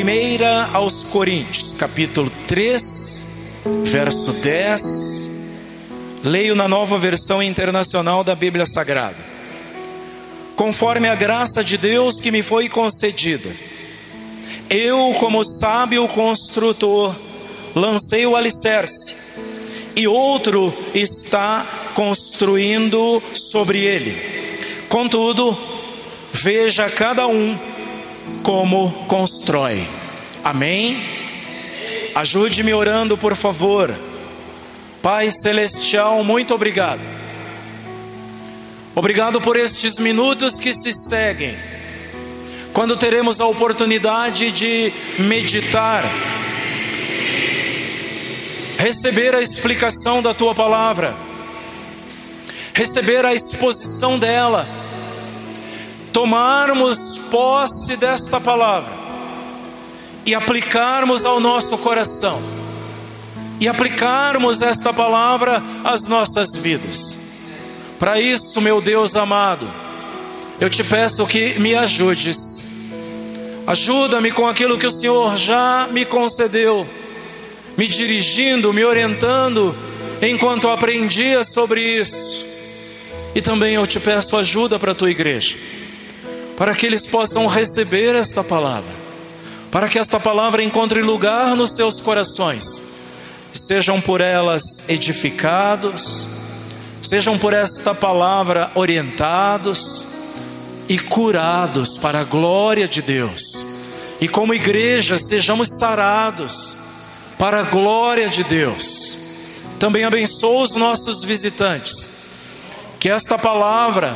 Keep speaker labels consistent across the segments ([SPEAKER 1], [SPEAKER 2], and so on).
[SPEAKER 1] Primeira aos Coríntios, capítulo 3, verso 10. Leio na nova versão internacional da Bíblia Sagrada. Conforme a graça de Deus que me foi concedida, eu, como sábio construtor, lancei o alicerce, e outro está construindo sobre ele. Contudo, veja cada um como constrói. Amém? Ajude-me orando, por favor. Pai Celestial, muito obrigado. Obrigado por estes minutos que se seguem, quando teremos a oportunidade de meditar, receber a explicação da tua palavra, receber a exposição dela tomarmos posse desta palavra e aplicarmos ao nosso coração, e aplicarmos esta palavra às nossas vidas. Para isso, meu Deus amado, eu te peço que me ajudes, ajuda-me com aquilo que o Senhor já me concedeu, me dirigindo, me orientando, enquanto aprendia sobre isso. E também eu te peço ajuda para a tua igreja para que eles possam receber esta palavra, para que esta palavra encontre lugar nos seus corações, sejam por elas edificados, sejam por esta palavra orientados e curados para a glória de Deus, e como igreja sejamos sarados para a glória de Deus. Também abençoa os nossos visitantes, que esta palavra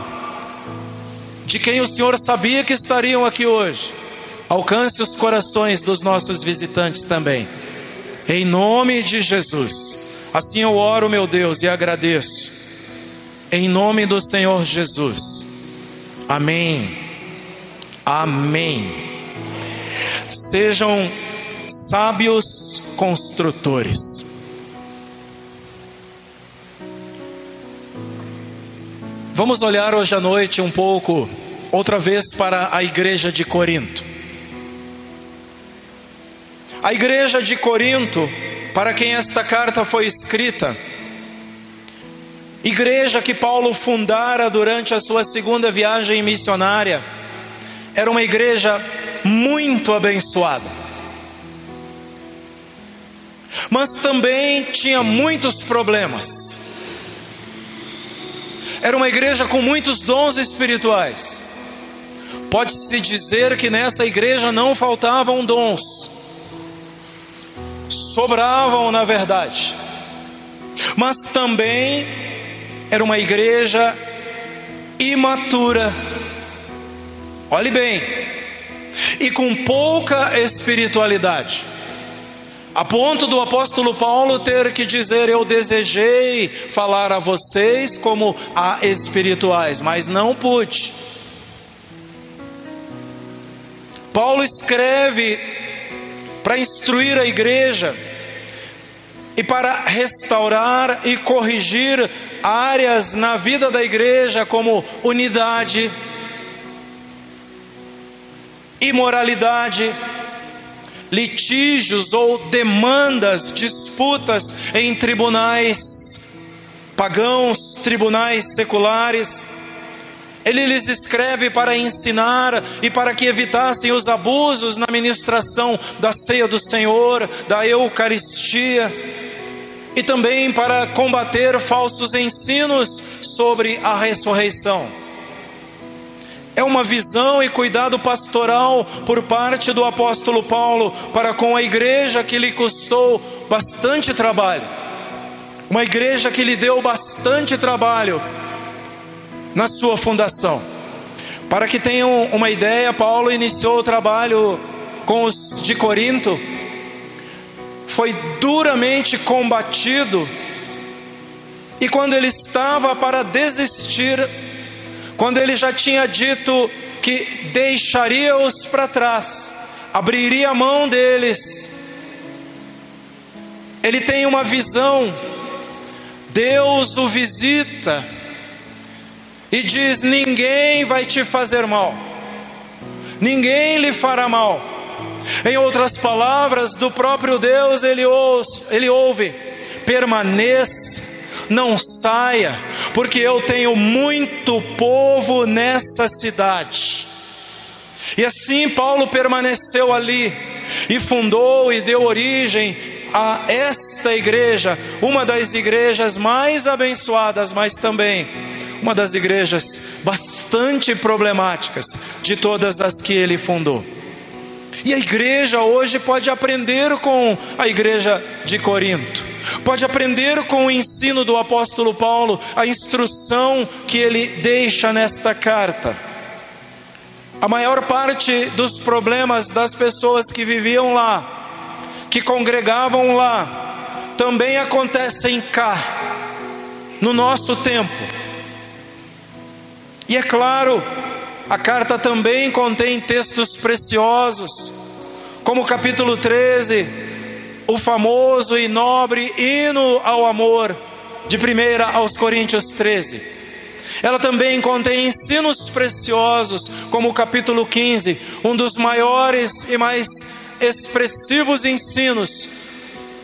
[SPEAKER 1] de quem o Senhor sabia que estariam aqui hoje. Alcance os corações dos nossos visitantes também. Em nome de Jesus. Assim eu oro, meu Deus, e agradeço. Em nome do Senhor Jesus. Amém. Amém. Sejam sábios construtores. Vamos olhar hoje à noite um pouco, outra vez, para a igreja de Corinto. A igreja de Corinto, para quem esta carta foi escrita, igreja que Paulo fundara durante a sua segunda viagem missionária, era uma igreja muito abençoada. Mas também tinha muitos problemas. Era uma igreja com muitos dons espirituais. Pode-se dizer que nessa igreja não faltavam dons, sobravam na verdade, mas também era uma igreja imatura. Olhe bem, e com pouca espiritualidade. A ponto do apóstolo Paulo ter que dizer: Eu desejei falar a vocês como a espirituais, mas não pude. Paulo escreve para instruir a igreja e para restaurar e corrigir áreas na vida da igreja, como unidade, imoralidade, litígios ou demandas, disputas em tribunais pagãos, tribunais seculares. Ele lhes escreve para ensinar e para que evitassem os abusos na ministração da ceia do Senhor, da Eucaristia, e também para combater falsos ensinos sobre a ressurreição é uma visão e cuidado pastoral por parte do apóstolo Paulo para com a igreja que lhe custou bastante trabalho. Uma igreja que lhe deu bastante trabalho na sua fundação. Para que tenham uma ideia, Paulo iniciou o trabalho com os de Corinto, foi duramente combatido, e quando ele estava para desistir, quando ele já tinha dito que deixaria-os para trás, abriria a mão deles, ele tem uma visão, Deus o visita e diz: Ninguém vai te fazer mal, ninguém lhe fará mal, Em outras palavras, do próprio Deus ele ouve, ele ouve permaneça, não saia, porque eu tenho muito povo nessa cidade. E assim Paulo permaneceu ali e fundou e deu origem a esta igreja, uma das igrejas mais abençoadas, mas também uma das igrejas bastante problemáticas de todas as que ele fundou. E a igreja hoje pode aprender com a igreja de Corinto, pode aprender com o ensino do apóstolo Paulo, a instrução que ele deixa nesta carta. A maior parte dos problemas das pessoas que viviam lá, que congregavam lá, também acontecem cá, no nosso tempo. E é claro, a carta também contém textos preciosos, como o capítulo 13, o famoso e nobre hino ao amor, de 1 aos Coríntios 13. Ela também contém ensinos preciosos, como o capítulo 15, um dos maiores e mais expressivos ensinos,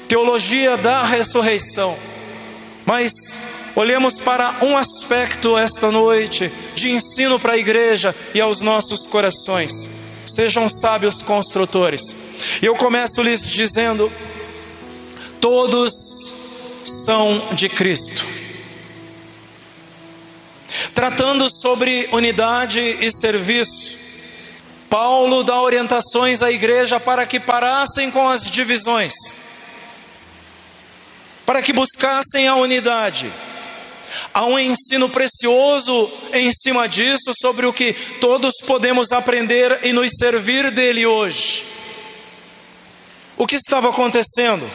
[SPEAKER 1] teologia da ressurreição. Mas olhemos para um aspecto esta noite de ensino para a igreja e aos nossos corações. Sejam sábios construtores. Eu começo lhes dizendo: todos são de Cristo. Tratando sobre unidade e serviço, Paulo dá orientações à igreja para que parassem com as divisões, para que buscassem a unidade. Há um ensino precioso em cima disso, sobre o que todos podemos aprender e nos servir dele hoje. O que estava acontecendo?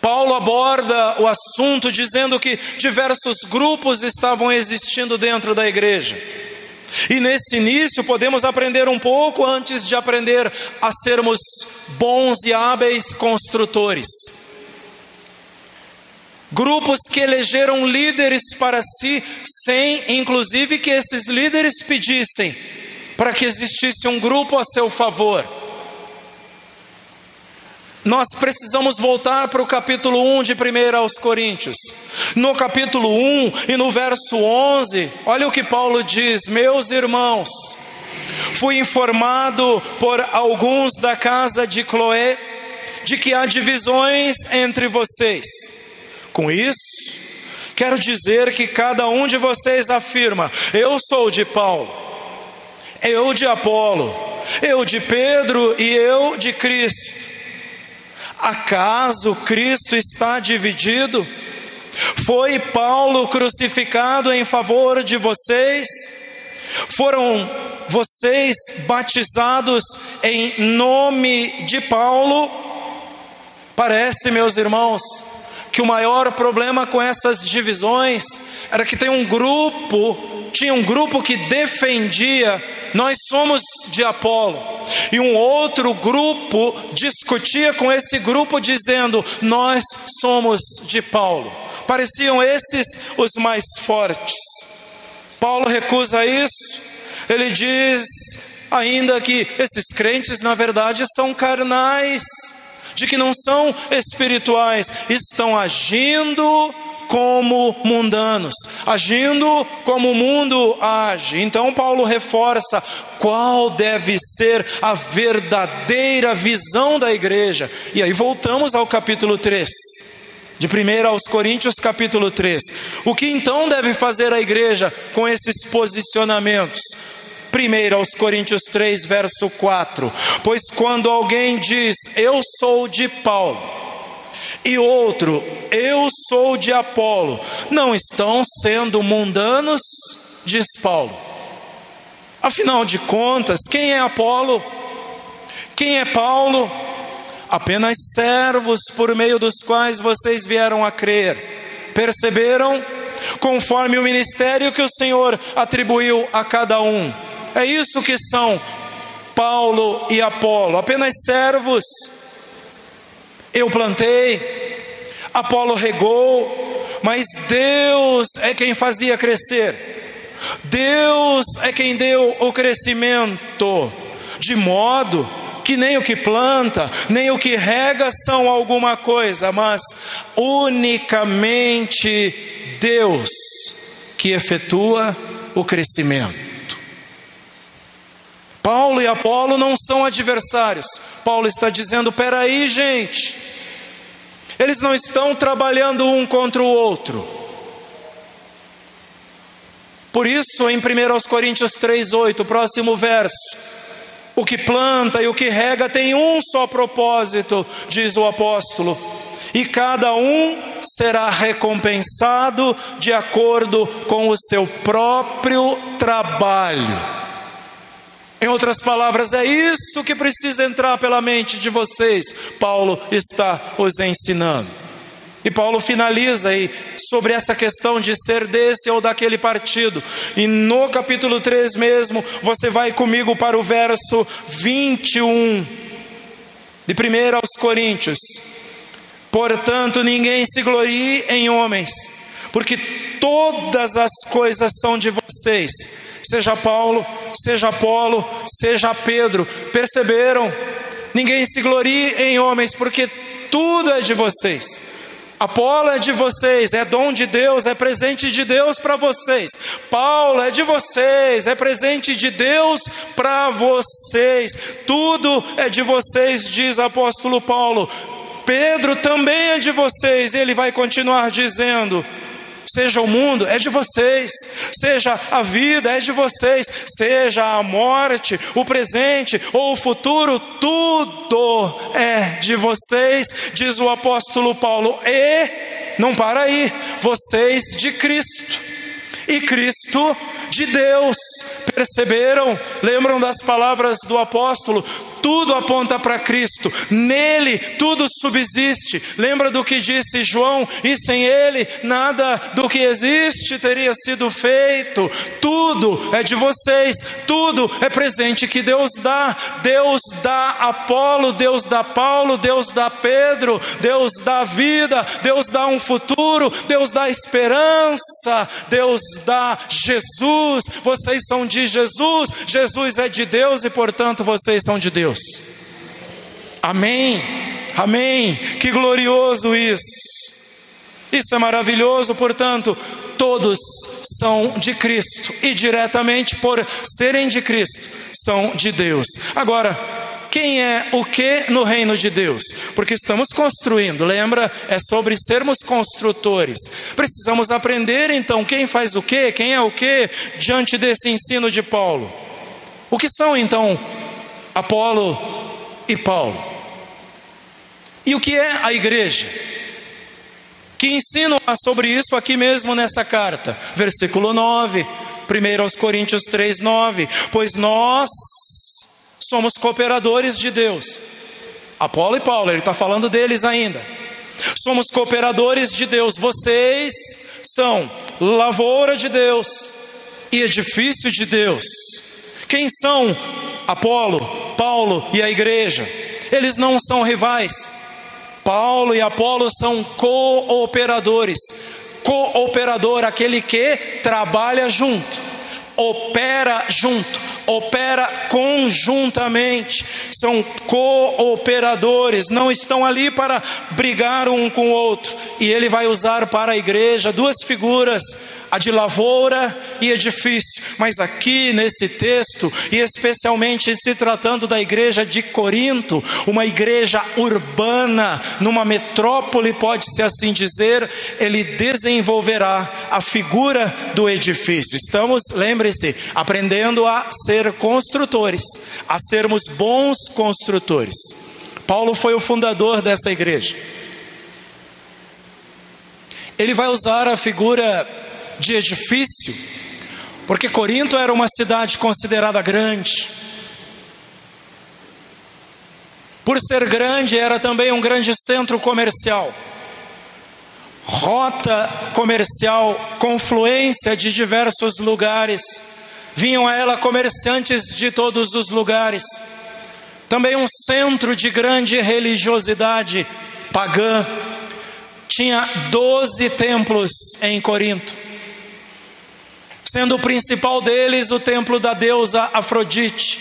[SPEAKER 1] Paulo aborda o assunto dizendo que diversos grupos estavam existindo dentro da igreja. E nesse início podemos aprender um pouco antes de aprender a sermos bons e hábeis construtores. Grupos que elegeram líderes para si, sem inclusive que esses líderes pedissem para que existisse um grupo a seu favor. Nós precisamos voltar para o capítulo 1 de 1 aos Coríntios. No capítulo 1 e no verso 11, olha o que Paulo diz: Meus irmãos, fui informado por alguns da casa de Cloé de que há divisões entre vocês. Com isso, quero dizer que cada um de vocês afirma: Eu sou de Paulo, eu de Apolo, eu de Pedro e eu de Cristo. Acaso Cristo está dividido? Foi Paulo crucificado em favor de vocês? Foram vocês batizados em nome de Paulo? Parece, meus irmãos, que o maior problema com essas divisões era que tem um grupo tinha um grupo que defendia, nós somos de Apolo, e um outro grupo discutia com esse grupo, dizendo, nós somos de Paulo. Pareciam esses os mais fortes. Paulo recusa isso, ele diz ainda que esses crentes, na verdade, são carnais, de que não são espirituais, estão agindo como mundanos, agindo como o mundo age. Então, Paulo reforça qual deve ser a verdadeira visão da igreja. E aí voltamos ao capítulo 3. De 1 aos Coríntios, capítulo 3. O que então deve fazer a igreja com esses posicionamentos? 1 aos Coríntios 3, verso 4. Pois quando alguém diz, Eu sou de Paulo, e outro, eu sou de Apolo, não estão sendo mundanos, diz Paulo. Afinal de contas, quem é Apolo? Quem é Paulo? Apenas servos por meio dos quais vocês vieram a crer. Perceberam? Conforme o ministério que o Senhor atribuiu a cada um. É isso que são Paulo e Apolo, apenas servos eu plantei, Apolo regou, mas Deus é quem fazia crescer. Deus é quem deu o crescimento, de modo que nem o que planta, nem o que rega são alguma coisa, mas unicamente Deus que efetua o crescimento. Paulo e Apolo não são adversários. Paulo está dizendo: peraí, gente, eles não estão trabalhando um contra o outro. Por isso, em 1 Coríntios 3,8, próximo verso, o que planta e o que rega tem um só propósito, diz o apóstolo, e cada um será recompensado de acordo com o seu próprio trabalho. Em outras palavras, é isso que precisa entrar pela mente de vocês. Paulo está os ensinando. E Paulo finaliza aí sobre essa questão de ser desse ou daquele partido. E no capítulo 3 mesmo, você vai comigo para o verso 21 de 1 aos Coríntios. Portanto, ninguém se glorie em homens, porque todas as coisas são de vocês seja Paulo, seja Apolo, seja Pedro, perceberam? Ninguém se glorie em homens, porque tudo é de vocês. Apolo é de vocês, é dom de Deus, é presente de Deus para vocês. Paulo é de vocês, é presente de Deus para vocês. Tudo é de vocês, diz o apóstolo Paulo. Pedro também é de vocês, ele vai continuar dizendo: seja o mundo, é de vocês, seja a vida, é de vocês, seja a morte, o presente ou o futuro, tudo é de vocês, diz o apóstolo Paulo, e não para aí, vocês de Cristo, e Cristo de Deus. Perceberam? Lembram das palavras do apóstolo? Tudo aponta para Cristo, nele tudo subsiste. Lembra do que disse João? E sem ele nada do que existe teria sido feito. Tudo é de vocês, tudo é presente que Deus dá. Deus dá Apolo, Deus dá Paulo, Deus dá Pedro, Deus dá vida, Deus dá um futuro, Deus dá esperança, Deus dá Jesus. Vocês são de Jesus, Jesus é de Deus e portanto vocês são de Deus. Deus. Amém, amém. Que glorioso isso. Isso é maravilhoso, portanto, todos são de Cristo e diretamente por serem de Cristo, são de Deus. Agora, quem é o que no reino de Deus? Porque estamos construindo, lembra? É sobre sermos construtores. Precisamos aprender então quem faz o que, quem é o que diante desse ensino de Paulo. O que são então Apolo e Paulo. E o que é a igreja? Que ensinam sobre isso aqui mesmo nessa carta, versículo 9, 1 aos Coríntios 3, 9. Pois nós somos cooperadores de Deus. Apolo e Paulo, ele está falando deles ainda. Somos cooperadores de Deus. Vocês são lavoura de Deus e edifício de Deus. Quem são Apolo, Paulo e a igreja. Eles não são rivais. Paulo e Apolo são cooperadores. Cooperador, aquele que trabalha junto, opera junto, opera conjuntamente, são cooperadores, não estão ali para brigar um com o outro. E ele vai usar para a igreja duas figuras a de lavoura e edifício. Mas aqui nesse texto, e especialmente se tratando da igreja de Corinto, uma igreja urbana, numa metrópole, pode-se assim dizer, ele desenvolverá a figura do edifício. Estamos, lembre-se, aprendendo a ser construtores, a sermos bons construtores. Paulo foi o fundador dessa igreja. Ele vai usar a figura de edifício, porque Corinto era uma cidade considerada grande. Por ser grande, era também um grande centro comercial. Rota comercial, confluência de diversos lugares. Vinham a ela comerciantes de todos os lugares. Também um centro de grande religiosidade pagã. Tinha doze templos em Corinto sendo o principal deles o templo da deusa Afrodite,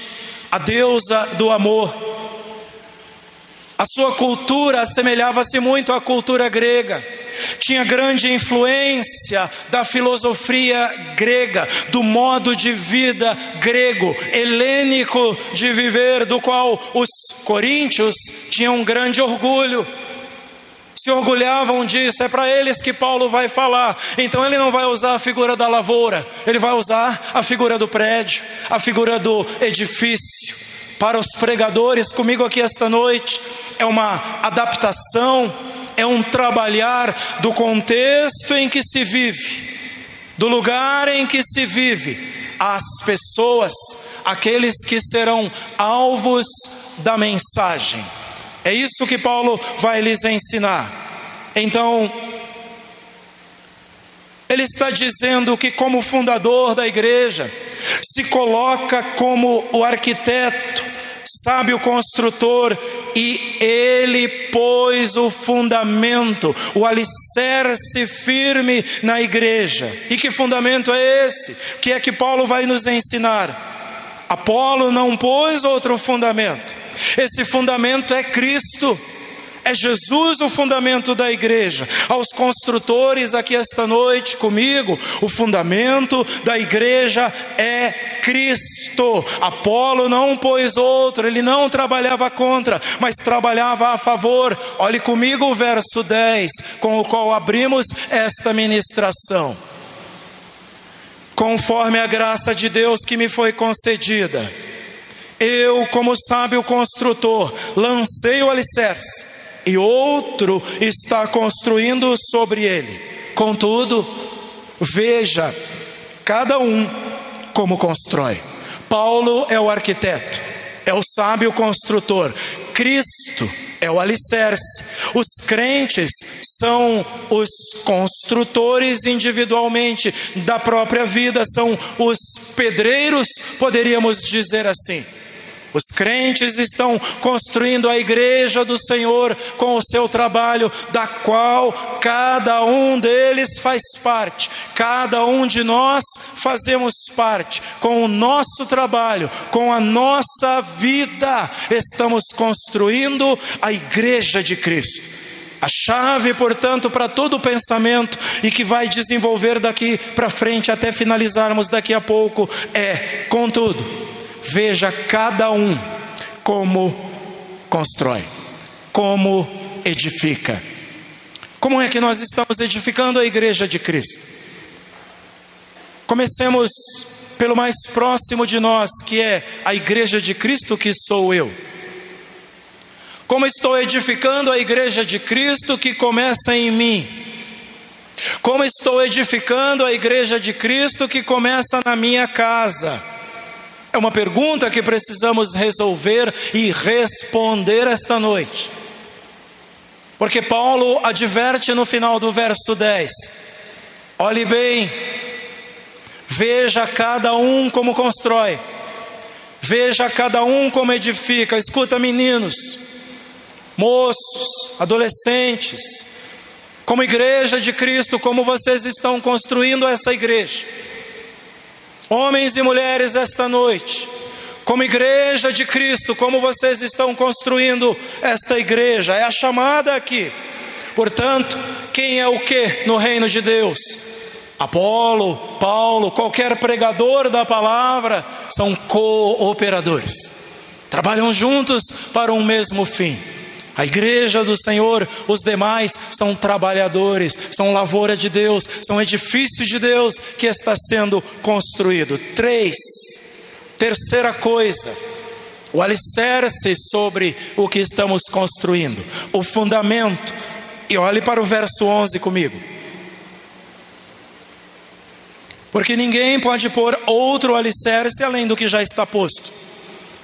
[SPEAKER 1] a deusa do amor. A sua cultura assemelhava-se muito à cultura grega. Tinha grande influência da filosofia grega, do modo de vida grego, helênico de viver, do qual os coríntios tinham um grande orgulho se orgulhavam disso, é para eles que Paulo vai falar. Então ele não vai usar a figura da lavoura, ele vai usar a figura do prédio, a figura do edifício. Para os pregadores comigo aqui esta noite, é uma adaptação, é um trabalhar do contexto em que se vive, do lugar em que se vive, as pessoas, aqueles que serão alvos da mensagem. É isso que Paulo vai lhes ensinar. Então, ele está dizendo que, como fundador da igreja, se coloca como o arquiteto, sabe o construtor, e ele pôs o fundamento, o alicerce firme na igreja. E que fundamento é esse? Que é que Paulo vai nos ensinar? Apolo não pôs outro fundamento. Esse fundamento é Cristo. É Jesus o fundamento da igreja. Aos construtores aqui esta noite comigo, o fundamento da igreja é Cristo. Apolo não pôs outro, ele não trabalhava contra, mas trabalhava a favor. Olhe comigo o verso 10, com o qual abrimos esta ministração. Conforme a graça de Deus que me foi concedida eu, como sábio construtor, lancei o alicerce, e outro está construindo sobre ele. Contudo, veja cada um como constrói. Paulo é o arquiteto, é o sábio construtor. Cristo é o alicerce. Os crentes são os construtores individualmente da própria vida, são os pedreiros, poderíamos dizer assim. Os crentes estão construindo a igreja do Senhor com o seu trabalho, da qual cada um deles faz parte, cada um de nós fazemos parte, com o nosso trabalho, com a nossa vida, estamos construindo a igreja de Cristo. A chave, portanto, para todo o pensamento e que vai desenvolver daqui para frente até finalizarmos daqui a pouco é, contudo, Veja cada um como constrói, como edifica. Como é que nós estamos edificando a igreja de Cristo? Comecemos pelo mais próximo de nós, que é a igreja de Cristo, que sou eu. Como estou edificando a igreja de Cristo que começa em mim? Como estou edificando a igreja de Cristo que começa na minha casa? É uma pergunta que precisamos resolver e responder esta noite. Porque Paulo adverte no final do verso 10: olhe bem, veja cada um como constrói, veja cada um como edifica. Escuta, meninos, moços, adolescentes, como igreja de Cristo, como vocês estão construindo essa igreja. Homens e mulheres, esta noite, como igreja de Cristo, como vocês estão construindo esta igreja, é a chamada aqui. Portanto, quem é o que no reino de Deus? Apolo, Paulo, qualquer pregador da palavra são cooperadores, trabalham juntos para um mesmo fim. A igreja do Senhor, os demais são trabalhadores, são lavoura de Deus, são edifícios de Deus que está sendo construído. Três, terceira coisa, o alicerce sobre o que estamos construindo, o fundamento. E olhe para o verso 11 comigo. Porque ninguém pode pôr outro alicerce além do que já está posto,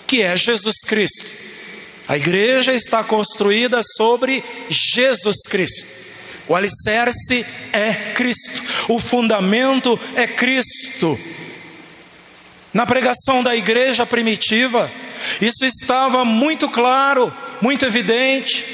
[SPEAKER 1] que é Jesus Cristo. A igreja está construída sobre Jesus Cristo. O alicerce é Cristo, o fundamento é Cristo. Na pregação da igreja primitiva, isso estava muito claro, muito evidente.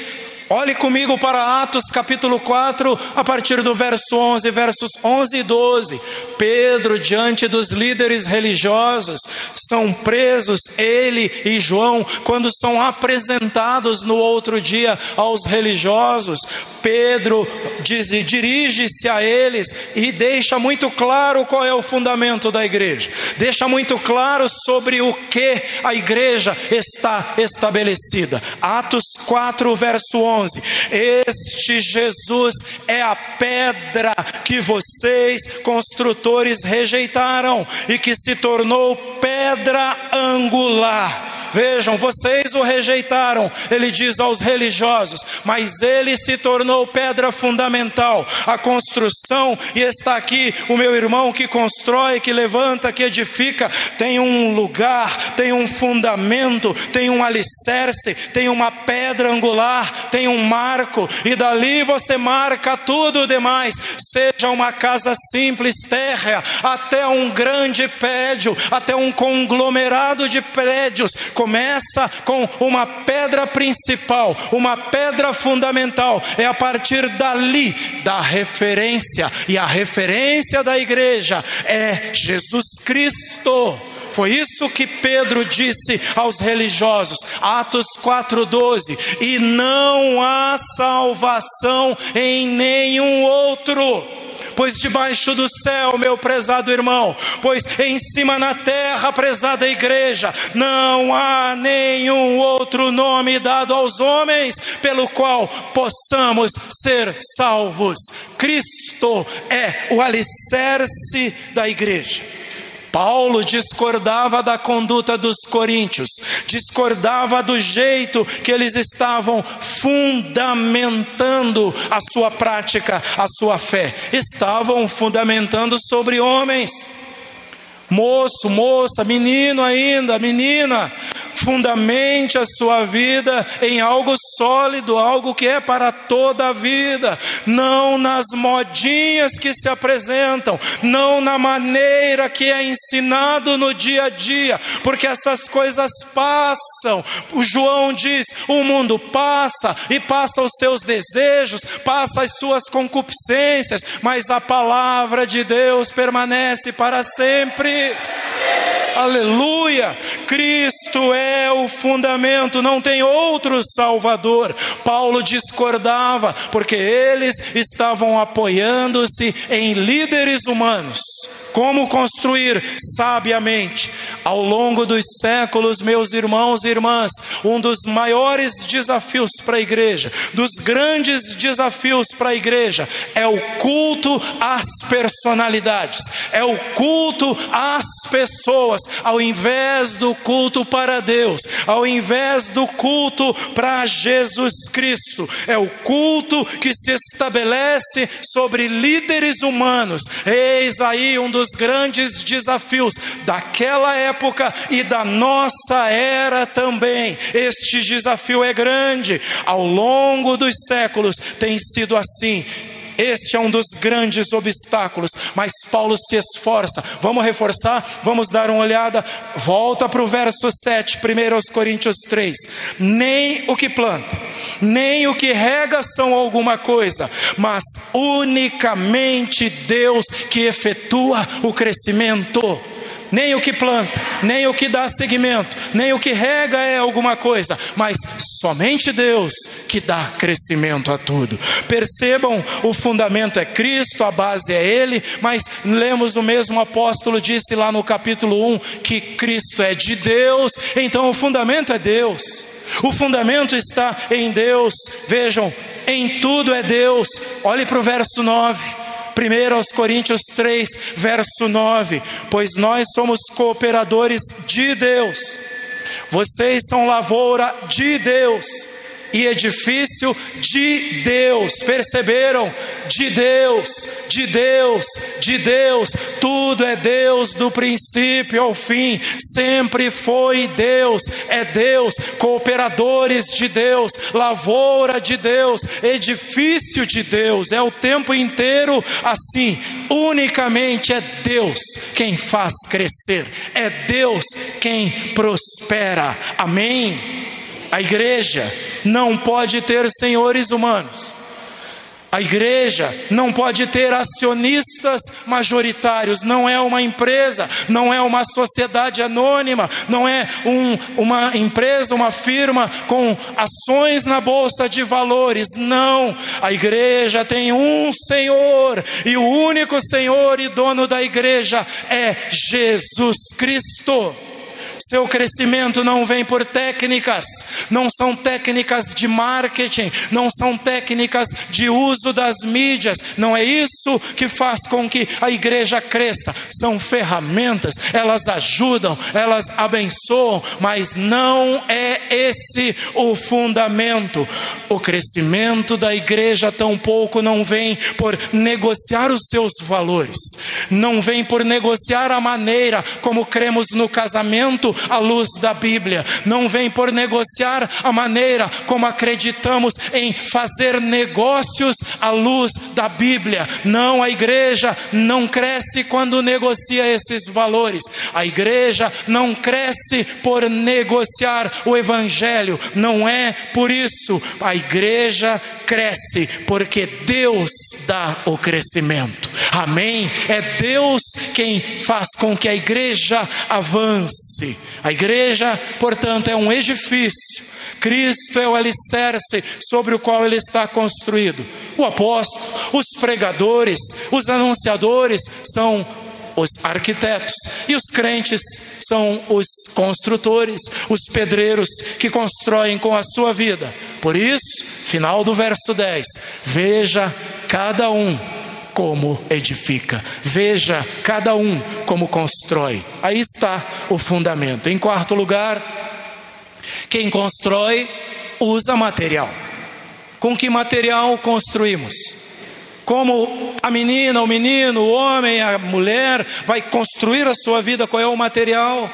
[SPEAKER 1] Olhe comigo para Atos capítulo 4, a partir do verso 11, versos 11 e 12. Pedro, diante dos líderes religiosos, são presos, ele e João, quando são apresentados no outro dia aos religiosos. Pedro dirige-se a eles e deixa muito claro qual é o fundamento da igreja, deixa muito claro sobre o que a igreja está estabelecida. Atos 4, verso 11: Este Jesus é a pedra que vocês, construtores, rejeitaram e que se tornou pedra angular. Vejam, vocês o rejeitaram, ele diz aos religiosos, mas ele se tornou pedra fundamental. A construção, e está aqui o meu irmão que constrói, que levanta, que edifica, tem um lugar, tem um fundamento, tem um alicerce, tem uma pedra angular, tem um marco, e dali você marca tudo demais, seja uma casa simples, terra, até um grande prédio, até um conglomerado de prédios começa com uma pedra principal, uma pedra fundamental. É a partir dali da referência, e a referência da igreja é Jesus Cristo. Foi isso que Pedro disse aos religiosos, Atos 4:12, e não há salvação em nenhum outro pois debaixo do céu, meu prezado irmão, pois em cima na terra, prezada igreja, não há nenhum outro nome dado aos homens pelo qual possamos ser salvos. Cristo é o alicerce da igreja. Paulo discordava da conduta dos coríntios, discordava do jeito que eles estavam fundamentando a sua prática, a sua fé. Estavam fundamentando sobre homens. Moço, moça, menino ainda, menina, fundamente a sua vida em algo sólido, algo que é para toda a vida, não nas modinhas que se apresentam, não na maneira que é ensinado no dia a dia, porque essas coisas passam. O João diz: o mundo passa e passa os seus desejos, passa as suas concupiscências, mas a palavra de Deus permanece para sempre. Aleluia! Cristo é o fundamento, não tem outro Salvador. Paulo discordava, porque eles estavam apoiando-se em líderes humanos. Como construir sabiamente? Ao longo dos séculos, meus irmãos e irmãs, um dos maiores desafios para a igreja, dos grandes desafios para a igreja, é o culto às personalidades, é o culto às pessoas, ao invés do culto para Deus, ao invés do culto para Jesus Cristo, é o culto que se estabelece sobre líderes humanos. Eis aí um dos grandes desafios daquela época e da nossa era também. Este desafio é grande. Ao longo dos séculos tem sido assim. Este é um dos grandes obstáculos, mas Paulo se esforça. Vamos reforçar? Vamos dar uma olhada. Volta para o verso 7, 1 Coríntios 3. Nem o que planta, nem o que rega são alguma coisa, mas unicamente Deus que efetua o crescimento nem o que planta, nem o que dá seguimento, nem o que rega é alguma coisa, mas somente Deus que dá crescimento a tudo. Percebam, o fundamento é Cristo, a base é Ele, mas lemos o mesmo apóstolo disse lá no capítulo 1 que Cristo é de Deus, então o fundamento é Deus. O fundamento está em Deus. Vejam, em tudo é Deus. Olhe para o verso 9. 1 aos Coríntios 3, verso 9: Pois nós somos cooperadores de Deus, vocês são lavoura de Deus e edifício de Deus. Perceberam? De Deus, de Deus, de Deus. Tudo é Deus do princípio ao fim. Sempre foi Deus. É Deus. Cooperadores de Deus, lavoura de Deus, edifício de Deus. É o tempo inteiro assim. Unicamente é Deus quem faz crescer. É Deus quem prospera. Amém. A igreja não pode ter senhores humanos. A igreja não pode ter acionistas majoritários, não é uma empresa, não é uma sociedade anônima, não é um, uma empresa, uma firma com ações na bolsa de valores, não. A igreja tem um Senhor, e o único Senhor e dono da igreja é Jesus Cristo. Seu crescimento não vem por técnicas, não são técnicas de marketing, não são técnicas de uso das mídias, não é isso que faz com que a igreja cresça, são ferramentas, elas ajudam, elas abençoam, mas não é esse o fundamento. O crescimento da igreja tampouco não vem por negociar os seus valores, não vem por negociar a maneira como cremos no casamento à luz da Bíblia, não vem por negociar a maneira como acreditamos em fazer negócios à luz da Bíblia. Não, a igreja não cresce quando negocia esses valores, a igreja não cresce por negociar o Evangelho, não é por isso, a igreja cresce porque Deus dá o crescimento, amém? É Deus quem faz com que a igreja avance. A igreja, portanto, é um edifício. Cristo é o alicerce sobre o qual ele está construído. O apóstolo, os pregadores, os anunciadores são os arquitetos e os crentes são os construtores, os pedreiros que constroem com a sua vida. Por isso, final do verso 10: veja cada um como edifica. Veja cada um como constrói. Aí está o fundamento. Em quarto lugar, quem constrói usa material. Com que material construímos? Como a menina, o menino, o homem, a mulher vai construir a sua vida, qual é o material?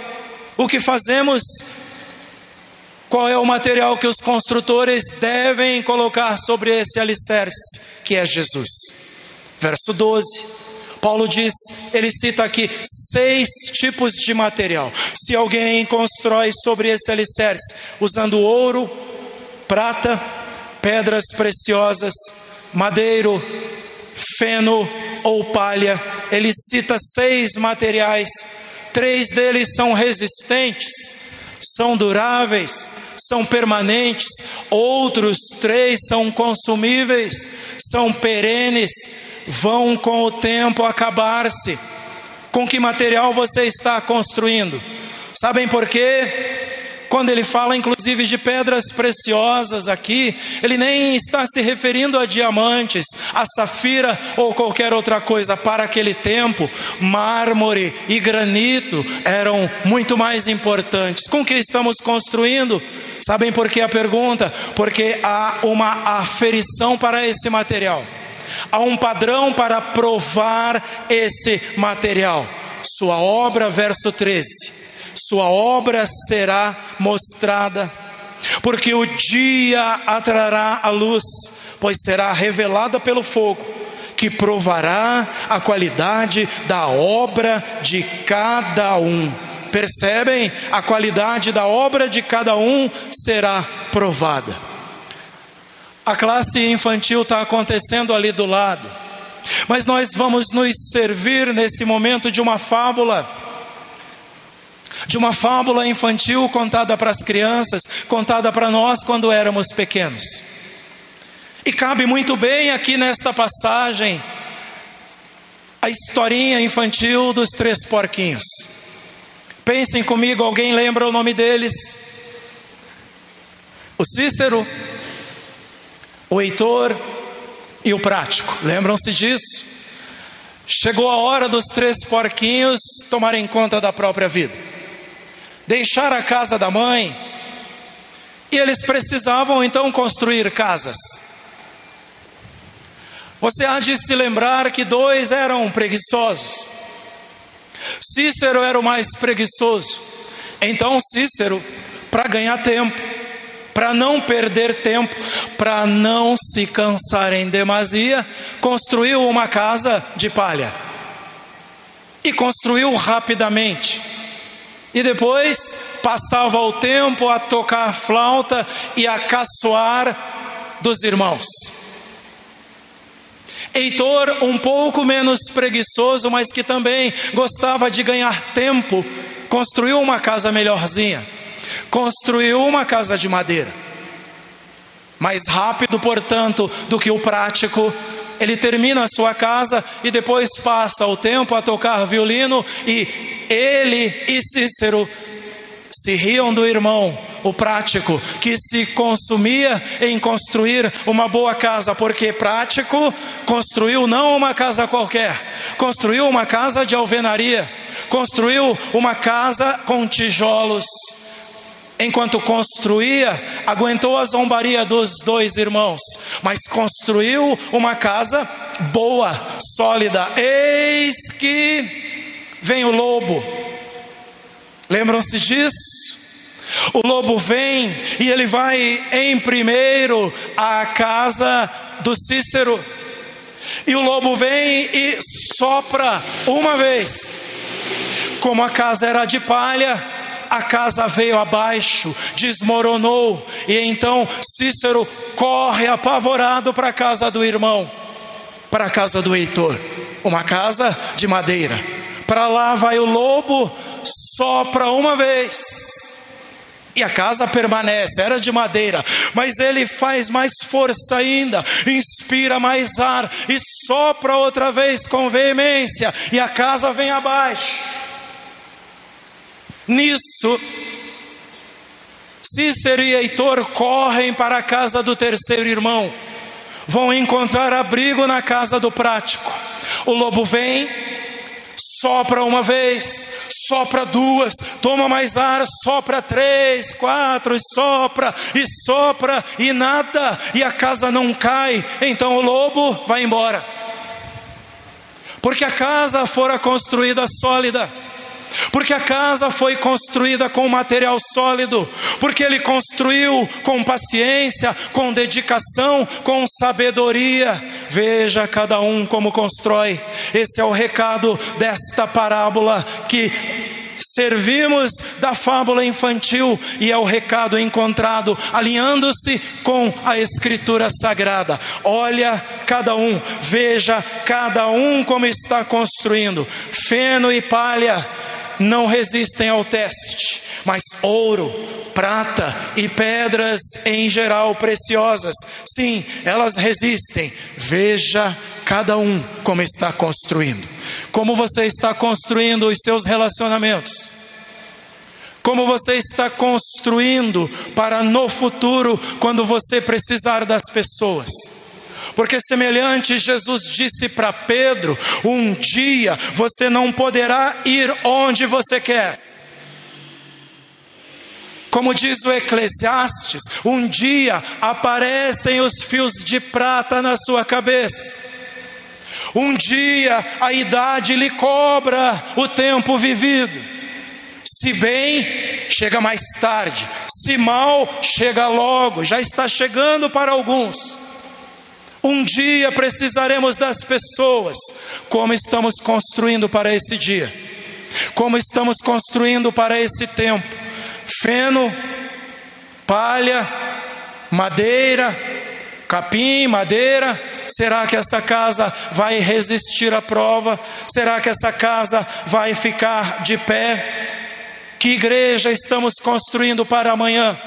[SPEAKER 1] O que fazemos? Qual é o material que os construtores devem colocar sobre esse alicerce, que é Jesus? Verso 12. Paulo diz, ele cita aqui seis tipos de material. Se alguém constrói sobre esse alicerce usando ouro, prata, pedras preciosas, madeiro, feno ou palha, ele cita seis materiais. Três deles são resistentes, são duráveis, são permanentes. Outros três são consumíveis, são perenes vão com o tempo acabar-se. Com que material você está construindo? Sabem por quê? Quando ele fala inclusive de pedras preciosas aqui, ele nem está se referindo a diamantes, a safira ou qualquer outra coisa. Para aquele tempo, mármore e granito eram muito mais importantes. Com que estamos construindo? Sabem por que a pergunta? Porque há uma aferição para esse material. Há um padrão para provar esse material. Sua obra, verso 13. Sua obra será mostrada, porque o dia atrará a luz, pois será revelada pelo fogo, que provará a qualidade da obra de cada um. Percebem? A qualidade da obra de cada um será provada. A classe infantil está acontecendo ali do lado. Mas nós vamos nos servir nesse momento de uma fábula, de uma fábula infantil contada para as crianças, contada para nós quando éramos pequenos. E cabe muito bem aqui nesta passagem a historinha infantil dos três porquinhos. Pensem comigo, alguém lembra o nome deles? O Cícero, o Heitor e o prático. Lembram-se disso? Chegou a hora dos três porquinhos tomarem conta da própria vida, deixar a casa da mãe, e eles precisavam então construir casas. Você há de se lembrar que dois eram preguiçosos. Cícero era o mais preguiçoso. Então Cícero, para ganhar tempo, para não perder tempo, para não se cansar em demasia, construiu uma casa de palha. E construiu rapidamente. E depois passava o tempo a tocar flauta e a caçoar dos irmãos. Heitor, um pouco menos preguiçoso, mas que também gostava de ganhar tempo, construiu uma casa melhorzinha. Construiu uma casa de madeira. Mais rápido, portanto, do que o prático, ele termina a sua casa e depois passa o tempo a tocar violino e ele e Cícero se riam do irmão, o prático, que se consumia em construir uma boa casa, porque prático construiu não uma casa qualquer, construiu uma casa de alvenaria, construiu uma casa com tijolos enquanto construía, aguentou a zombaria dos dois irmãos, mas construiu uma casa boa, sólida. Eis que vem o lobo. Lembram-se disso? O lobo vem e ele vai em primeiro à casa do Cícero. E o lobo vem e sopra uma vez. Como a casa era de palha, a casa veio abaixo, desmoronou, e então Cícero corre apavorado para a casa do irmão, para a casa do Heitor, uma casa de madeira. Para lá vai o lobo, sopra uma vez, e a casa permanece, era de madeira, mas ele faz mais força ainda, inspira mais ar e sopra outra vez com veemência, e a casa vem abaixo. Nisso, Cícero e Heitor correm para a casa do terceiro irmão, vão encontrar abrigo na casa do prático. O lobo vem, sopra uma vez, sopra duas, toma mais ar, sopra três, quatro, e sopra, e sopra, e nada, e a casa não cai, então o lobo vai embora, porque a casa fora construída sólida porque a casa foi construída com material sólido, porque ele construiu com paciência, com dedicação, com sabedoria. Veja cada um como constrói. Esse é o recado desta parábola que servimos da fábula infantil e é o recado encontrado alinhando-se com a escritura sagrada. Olha cada um, veja cada um como está construindo. Feno e palha não resistem ao teste, mas ouro, prata e pedras em geral preciosas, sim, elas resistem. Veja cada um como está construindo, como você está construindo os seus relacionamentos. Como você está construindo para no futuro, quando você precisar das pessoas. Porque semelhante Jesus disse para Pedro: um dia você não poderá ir onde você quer. Como diz o Eclesiastes, um dia aparecem os fios de prata na sua cabeça. Um dia a idade lhe cobra o tempo vivido. Se bem, chega mais tarde. Se mal, chega logo. Já está chegando para alguns. Um dia precisaremos das pessoas. Como estamos construindo para esse dia? Como estamos construindo para esse tempo? Feno, palha, madeira, capim, madeira. Será que essa casa vai resistir à prova? Será que essa casa vai ficar de pé? Que igreja estamos construindo para amanhã?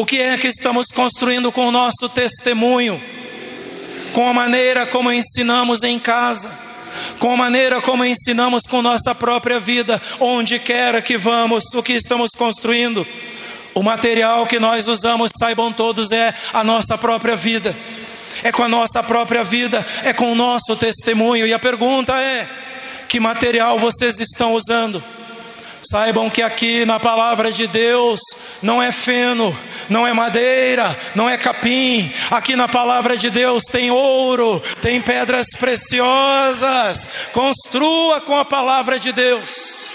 [SPEAKER 1] O que é que estamos construindo com o nosso testemunho? Com a maneira como ensinamos em casa, com a maneira como ensinamos com nossa própria vida, onde quer que vamos, o que estamos construindo. O material que nós usamos, saibam todos, é a nossa própria vida. É com a nossa própria vida, é com o nosso testemunho. E a pergunta é: que material vocês estão usando? Saibam que aqui na palavra de Deus não é feno, não é madeira, não é capim. Aqui na palavra de Deus tem ouro, tem pedras preciosas. Construa com a palavra de Deus.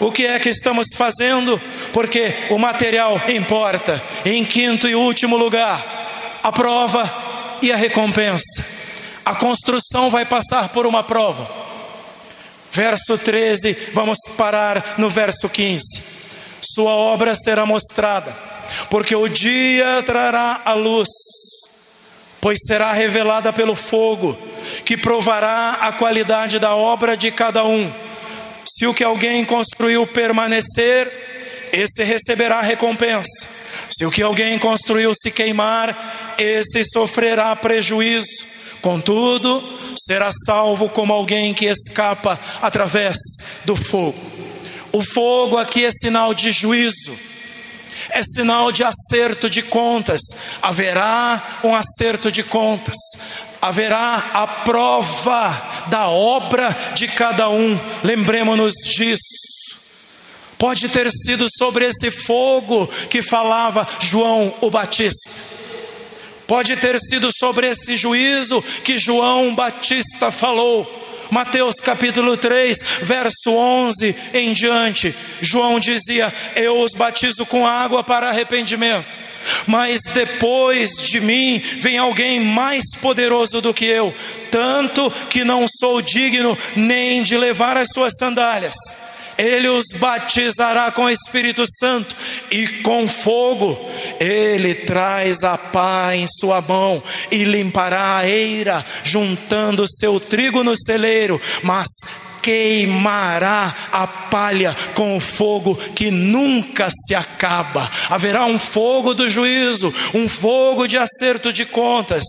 [SPEAKER 1] O que é que estamos fazendo? Porque o material importa. Em quinto e último lugar, a prova e a recompensa. A construção vai passar por uma prova. Verso 13, vamos parar no verso 15. Sua obra será mostrada, porque o dia trará a luz, pois será revelada pelo fogo, que provará a qualidade da obra de cada um. Se o que alguém construiu permanecer, esse receberá recompensa. Se o que alguém construiu se queimar, esse sofrerá prejuízo. Contudo, será salvo como alguém que escapa através do fogo. O fogo aqui é sinal de juízo, é sinal de acerto de contas. Haverá um acerto de contas, haverá a prova da obra de cada um. Lembremos-nos disso. Pode ter sido sobre esse fogo que falava João o Batista. Pode ter sido sobre esse juízo que João Batista falou. Mateus capítulo 3, verso 11 em diante, João dizia: Eu os batizo com água para arrependimento, mas depois de mim vem alguém mais poderoso do que eu, tanto que não sou digno nem de levar as suas sandálias. Ele os batizará com o Espírito Santo e com fogo. Ele traz a pá em sua mão e limpará a eira, juntando seu trigo no celeiro, mas queimará a palha com o fogo que nunca se acaba. Haverá um fogo do juízo, um fogo de acerto de contas.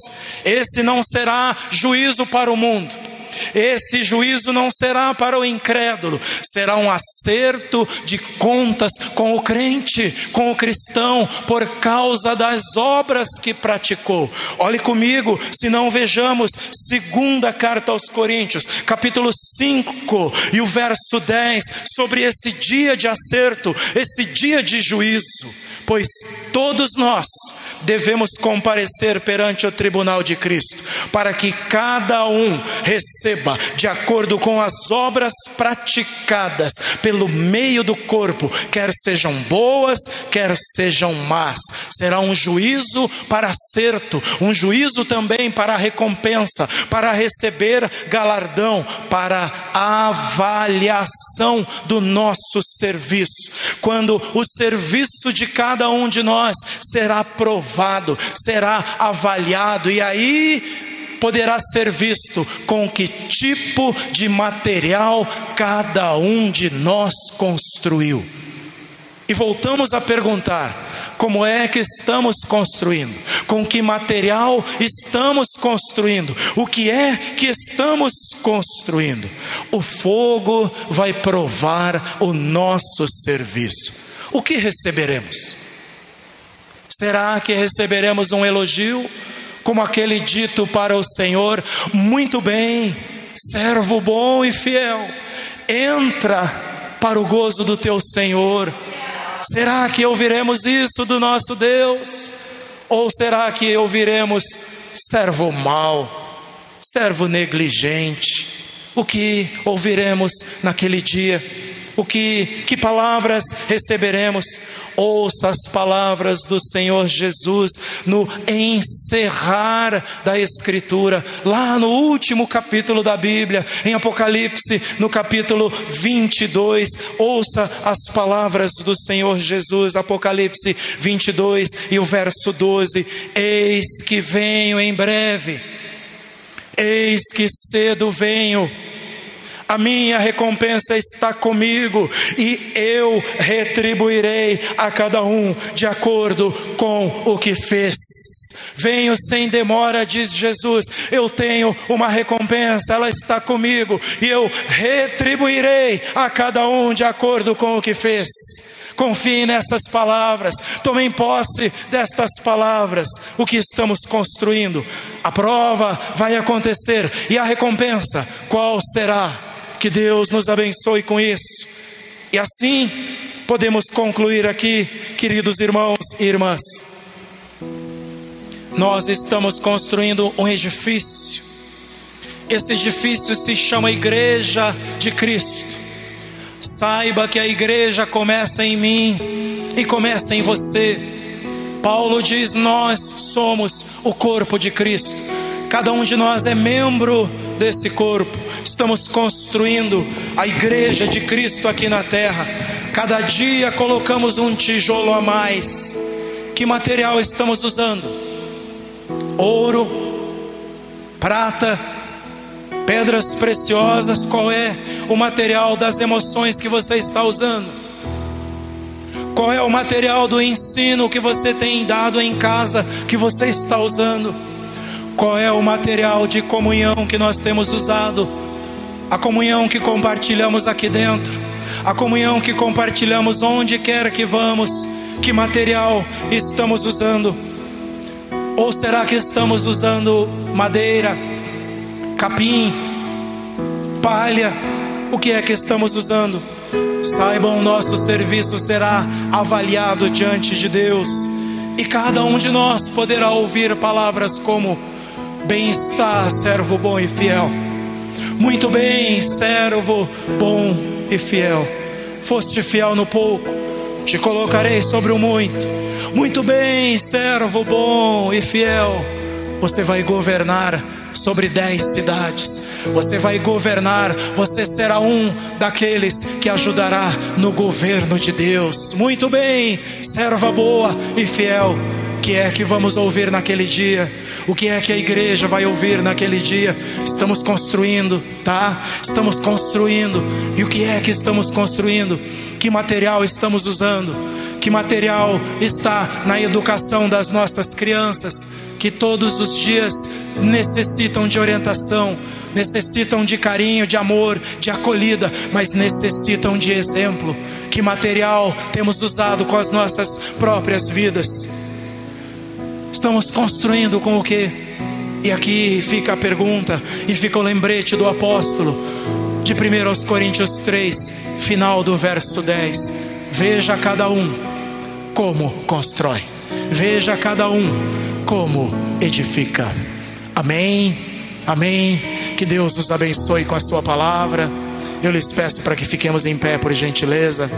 [SPEAKER 1] Esse não será juízo para o mundo esse juízo não será para o incrédulo, será um acerto de contas com o crente, com o cristão, por causa das obras que praticou. Olhe comigo, se não vejamos, segunda carta aos Coríntios, capítulo 5 e o verso 10, sobre esse dia de acerto, esse dia de juízo, pois todos nós devemos comparecer perante o tribunal de Cristo, para que cada um receba de acordo com as obras praticadas pelo meio do corpo, quer sejam boas, quer sejam más. Será um juízo para acerto, um juízo também para recompensa, para receber galardão, para avaliação do nosso serviço. Quando o serviço de cada um de nós será provado, será avaliado, e aí poderá ser visto com que tipo de material cada um de nós construiu. E voltamos a perguntar: como é que estamos construindo? Com que material estamos construindo? O que é que estamos construindo? O fogo vai provar o nosso serviço. O que receberemos? Será que receberemos um elogio, como aquele dito para o Senhor: Muito bem, servo bom e fiel, entra para o gozo do teu Senhor. Será que ouviremos isso do nosso Deus? Ou será que ouviremos servo mau, servo negligente? O que ouviremos naquele dia? O que, que palavras receberemos? Ouça as palavras do Senhor Jesus no encerrar da Escritura, lá no último capítulo da Bíblia, em Apocalipse, no capítulo 22. Ouça as palavras do Senhor Jesus, Apocalipse 22 e o verso 12: Eis que venho em breve, eis que cedo venho a minha recompensa está comigo e eu retribuirei a cada um de acordo com o que fez. Venho sem demora, diz Jesus. Eu tenho uma recompensa, ela está comigo e eu retribuirei a cada um de acordo com o que fez. Confie nessas palavras, tomem posse destas palavras. O que estamos construindo, a prova vai acontecer e a recompensa, qual será? Que Deus nos abençoe com isso. E assim podemos concluir aqui, queridos irmãos e irmãs. Nós estamos construindo um edifício. Esse edifício se chama Igreja de Cristo. Saiba que a igreja começa em mim e começa em você. Paulo diz: Nós somos o corpo de Cristo Cada um de nós é membro desse corpo. Estamos construindo a igreja de Cristo aqui na terra. Cada dia colocamos um tijolo a mais. Que material estamos usando? Ouro, prata, pedras preciosas. Qual é o material das emoções que você está usando? Qual é o material do ensino que você tem dado em casa que você está usando? Qual é o material de comunhão que nós temos usado? A comunhão que compartilhamos aqui dentro, a comunhão que compartilhamos onde quer que vamos, que material estamos usando? Ou será que estamos usando madeira, capim, palha? O que é que estamos usando? Saibam, nosso serviço será avaliado diante de Deus, e cada um de nós poderá ouvir palavras como Bem-estar, servo bom e fiel. Muito bem, servo bom e fiel. Foste fiel no pouco, te colocarei sobre o muito. Muito bem, servo bom e fiel. Você vai governar sobre dez cidades. Você vai governar, você será um daqueles que ajudará no governo de Deus. Muito bem, serva boa e fiel que é que vamos ouvir naquele dia? O que é que a igreja vai ouvir naquele dia? Estamos construindo, tá? Estamos construindo. E o que é que estamos construindo? Que material estamos usando? Que material está na educação das nossas crianças? Que todos os dias necessitam de orientação, necessitam de carinho, de amor, de acolhida, mas necessitam de exemplo. Que material temos usado com as nossas próprias vidas? Estamos construindo com o que? E aqui fica a pergunta e fica o lembrete do apóstolo de 1 aos Coríntios 3, final do verso 10. Veja cada um como constrói. Veja cada um como edifica. Amém. Amém. Que Deus nos abençoe com a sua palavra. Eu lhes peço para que fiquemos em pé por gentileza.